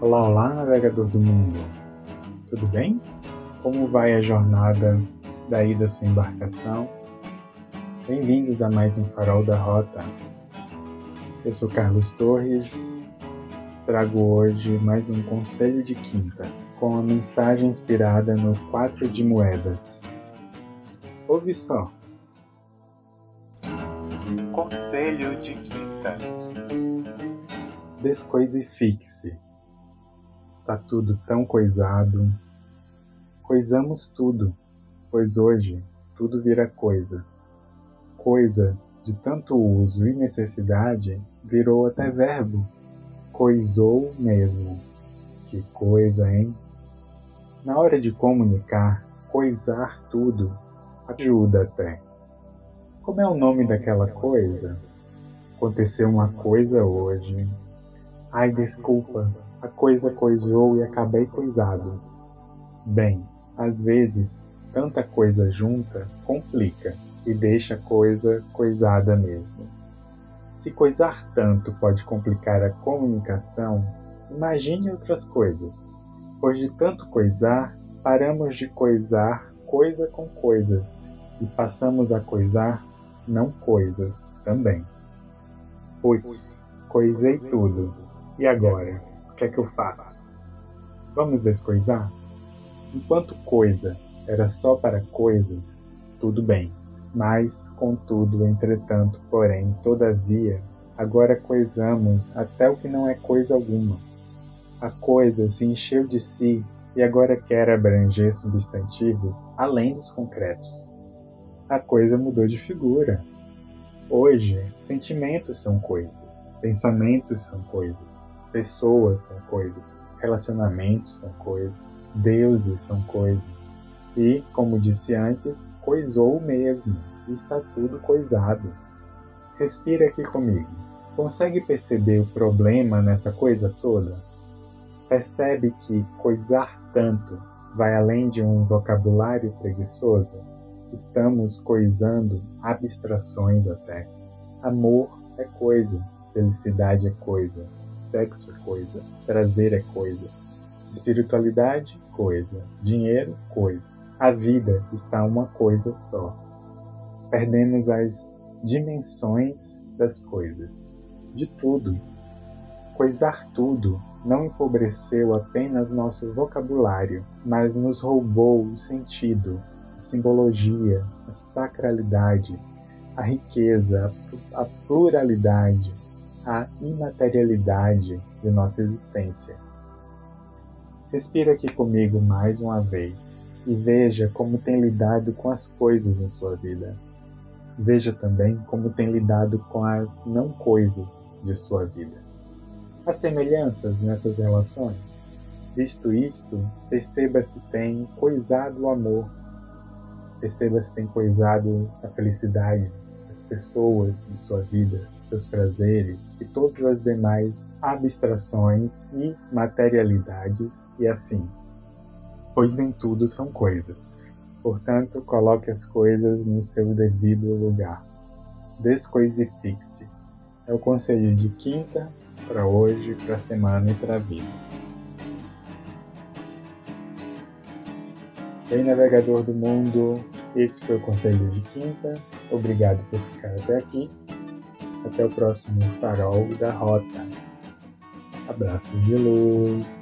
Olá, olá, navegador do mundo. Tudo bem? Como vai a jornada daí da sua embarcação? Bem-vindos a mais um Farol da Rota. Eu sou Carlos Torres. Trago hoje mais um conselho de quinta, com a mensagem inspirada no quatro de moedas. Ouve só. Conselho de quinta. Descoisifique-se. Está tudo tão coisado. Coisamos tudo, pois hoje tudo vira coisa. Coisa de tanto uso e necessidade virou até verbo. Coisou mesmo. Que coisa, hein? Na hora de comunicar, coisar tudo ajuda até. Como é o nome daquela coisa? Aconteceu uma coisa hoje. Ai, desculpa, a coisa coisou e acabei coisado. Bem, às vezes, tanta coisa junta complica e deixa a coisa coisada mesmo. Se coisar tanto pode complicar a comunicação, imagine outras coisas. Pois de tanto coisar, paramos de coisar coisa com coisas e passamos a coisar não coisas também. Putz, coisei tudo e agora? O que é que eu faço? Vamos descoisar? Enquanto coisa era só para coisas, tudo bem. Mas, contudo, entretanto, porém, todavia, agora coisamos até o que não é coisa alguma. A coisa se encheu de si e agora quer abranger substantivos além dos concretos. A coisa mudou de figura. Hoje, sentimentos são coisas, pensamentos são coisas, Pessoas são coisas, relacionamentos são coisas, deuses são coisas. E, como disse antes, coisou mesmo, está tudo coisado. Respira aqui comigo. Consegue perceber o problema nessa coisa toda? Percebe que coisar tanto vai além de um vocabulário preguiçoso? Estamos coisando abstrações até. Amor é coisa, felicidade é coisa, Sexo é coisa, prazer é coisa, espiritualidade, coisa, dinheiro, coisa. A vida está uma coisa só. Perdemos as dimensões das coisas, de tudo. Coisar tudo não empobreceu apenas nosso vocabulário, mas nos roubou o sentido, a simbologia, a sacralidade, a riqueza, a pluralidade, a imaterialidade de nossa existência. Respira aqui comigo mais uma vez e veja como tem lidado com as coisas em sua vida. Veja também como tem lidado com as não coisas de sua vida. Há semelhanças nessas relações? Visto isto, perceba se tem coisado o amor, perceba se tem coisado a felicidade, as pessoas de sua vida, seus prazeres e todas as demais abstrações e materialidades e afins. Pois nem tudo são coisas. Portanto, coloque as coisas no seu devido lugar. Descoisifique-se. É o conselho de quinta para hoje, para a semana e para a vida. Bem, navegador do mundo, esse foi o Conselho de Quinta. Obrigado por ficar até aqui. Até o próximo Farol da Rota. Abraços de luz.